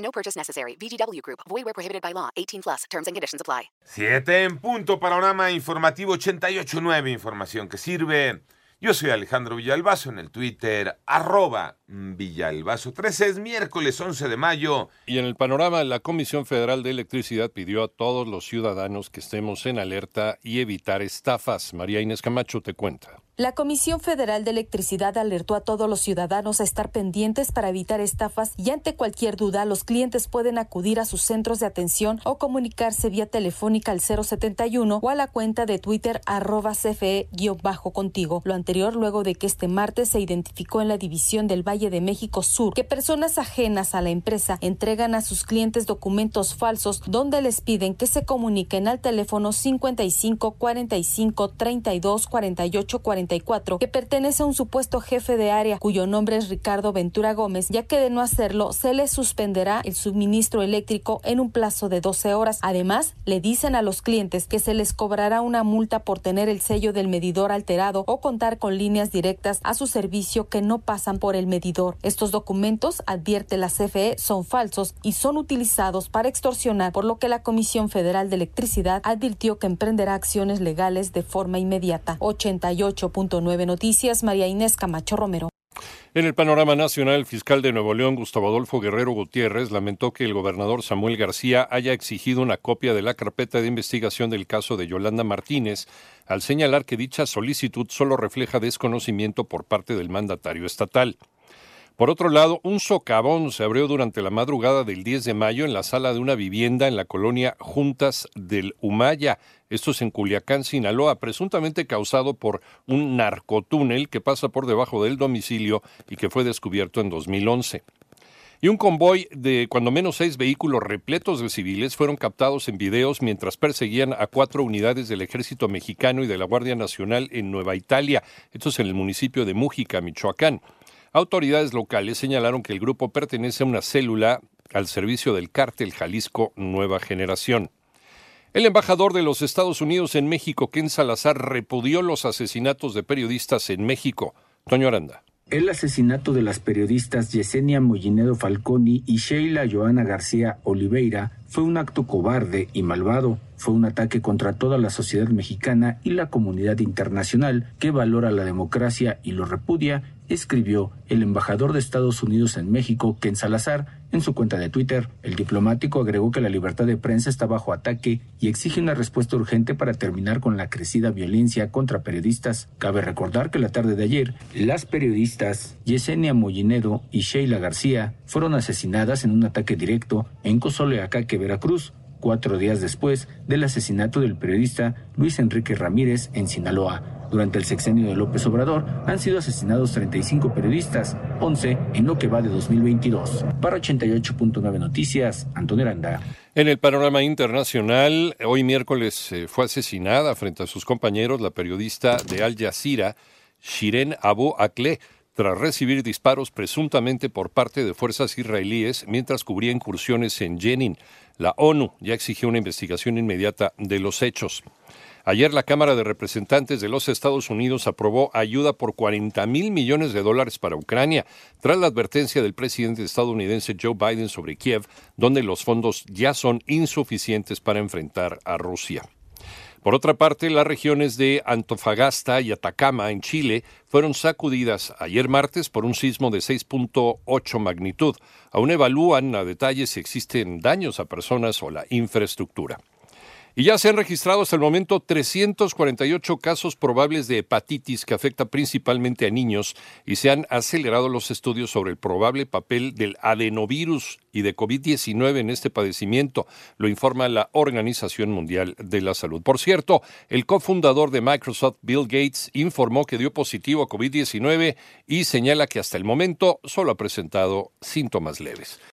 No purchase necessary. VGW Group. Void where prohibited by law. 18 plus. Terms and conditions apply. Siete en punto. Panorama informativo 88.9. Información que sirve. Yo soy Alejandro Villalbazo en el Twitter, arroba Villalbazo 13. Es miércoles 11 de mayo. Y en el panorama, la Comisión Federal de Electricidad pidió a todos los ciudadanos que estemos en alerta y evitar estafas. María Inés Camacho te cuenta. La Comisión Federal de Electricidad alertó a todos los ciudadanos a estar pendientes para evitar estafas y ante cualquier duda los clientes pueden acudir a sus centros de atención o comunicarse vía telefónica al 071 o a la cuenta de Twitter arroba CFE-contigo. Lo anterior luego de que este martes se identificó en la división del Valle de México Sur que personas ajenas a la empresa entregan a sus clientes documentos falsos donde les piden que se comuniquen al teléfono 55 45 32 48 40 que pertenece a un supuesto jefe de área cuyo nombre es Ricardo Ventura Gómez, ya que de no hacerlo se le suspenderá el suministro eléctrico en un plazo de 12 horas. Además, le dicen a los clientes que se les cobrará una multa por tener el sello del medidor alterado o contar con líneas directas a su servicio que no pasan por el medidor. Estos documentos, advierte la CFE, son falsos y son utilizados para extorsionar, por lo que la Comisión Federal de Electricidad advirtió que emprenderá acciones legales de forma inmediata. 88 nueve Noticias, María Inés Camacho Romero. En el panorama nacional, el fiscal de Nuevo León, Gustavo Adolfo Guerrero Gutiérrez, lamentó que el gobernador Samuel García haya exigido una copia de la carpeta de investigación del caso de Yolanda Martínez, al señalar que dicha solicitud solo refleja desconocimiento por parte del mandatario estatal. Por otro lado, un socavón se abrió durante la madrugada del 10 de mayo en la sala de una vivienda en la colonia Juntas del Humaya. Esto es en Culiacán, Sinaloa, presuntamente causado por un narcotúnel que pasa por debajo del domicilio y que fue descubierto en 2011. Y un convoy de cuando menos seis vehículos repletos de civiles fueron captados en videos mientras perseguían a cuatro unidades del ejército mexicano y de la Guardia Nacional en Nueva Italia. Esto es en el municipio de Mújica, Michoacán. Autoridades locales señalaron que el grupo pertenece a una célula al servicio del cártel Jalisco Nueva Generación. El embajador de los Estados Unidos en México, Ken Salazar, repudió los asesinatos de periodistas en México. Toño Aranda. El asesinato de las periodistas Yesenia Mollinedo Falconi y Sheila Joana García Oliveira fue un acto cobarde y malvado. Fue un ataque contra toda la sociedad mexicana y la comunidad internacional que valora la democracia y lo repudia escribió el embajador de Estados Unidos en México, Ken Salazar, en su cuenta de Twitter. El diplomático agregó que la libertad de prensa está bajo ataque y exige una respuesta urgente para terminar con la crecida violencia contra periodistas. Cabe recordar que la tarde de ayer, las periodistas Yesenia Mollinedo y Sheila García fueron asesinadas en un ataque directo en Cozoleacaque, Veracruz, cuatro días después del asesinato del periodista Luis Enrique Ramírez en Sinaloa. Durante el sexenio de López Obrador han sido asesinados 35 periodistas, 11 en lo que va de 2022. Para 88.9 Noticias, Antonio Aranda. En el panorama internacional, hoy miércoles eh, fue asesinada frente a sus compañeros la periodista de Al Jazeera, Shiren Abu Akleh, tras recibir disparos presuntamente por parte de fuerzas israelíes mientras cubría incursiones en Jenin. La ONU ya exigió una investigación inmediata de los hechos. Ayer la Cámara de Representantes de los Estados Unidos aprobó ayuda por 40 mil millones de dólares para Ucrania, tras la advertencia del presidente estadounidense Joe Biden sobre Kiev, donde los fondos ya son insuficientes para enfrentar a Rusia. Por otra parte, las regiones de Antofagasta y Atacama, en Chile, fueron sacudidas ayer martes por un sismo de 6.8 magnitud. Aún evalúan a detalle si existen daños a personas o la infraestructura. Y ya se han registrado hasta el momento 348 casos probables de hepatitis que afecta principalmente a niños y se han acelerado los estudios sobre el probable papel del adenovirus y de COVID-19 en este padecimiento, lo informa la Organización Mundial de la Salud. Por cierto, el cofundador de Microsoft, Bill Gates, informó que dio positivo a COVID-19 y señala que hasta el momento solo ha presentado síntomas leves.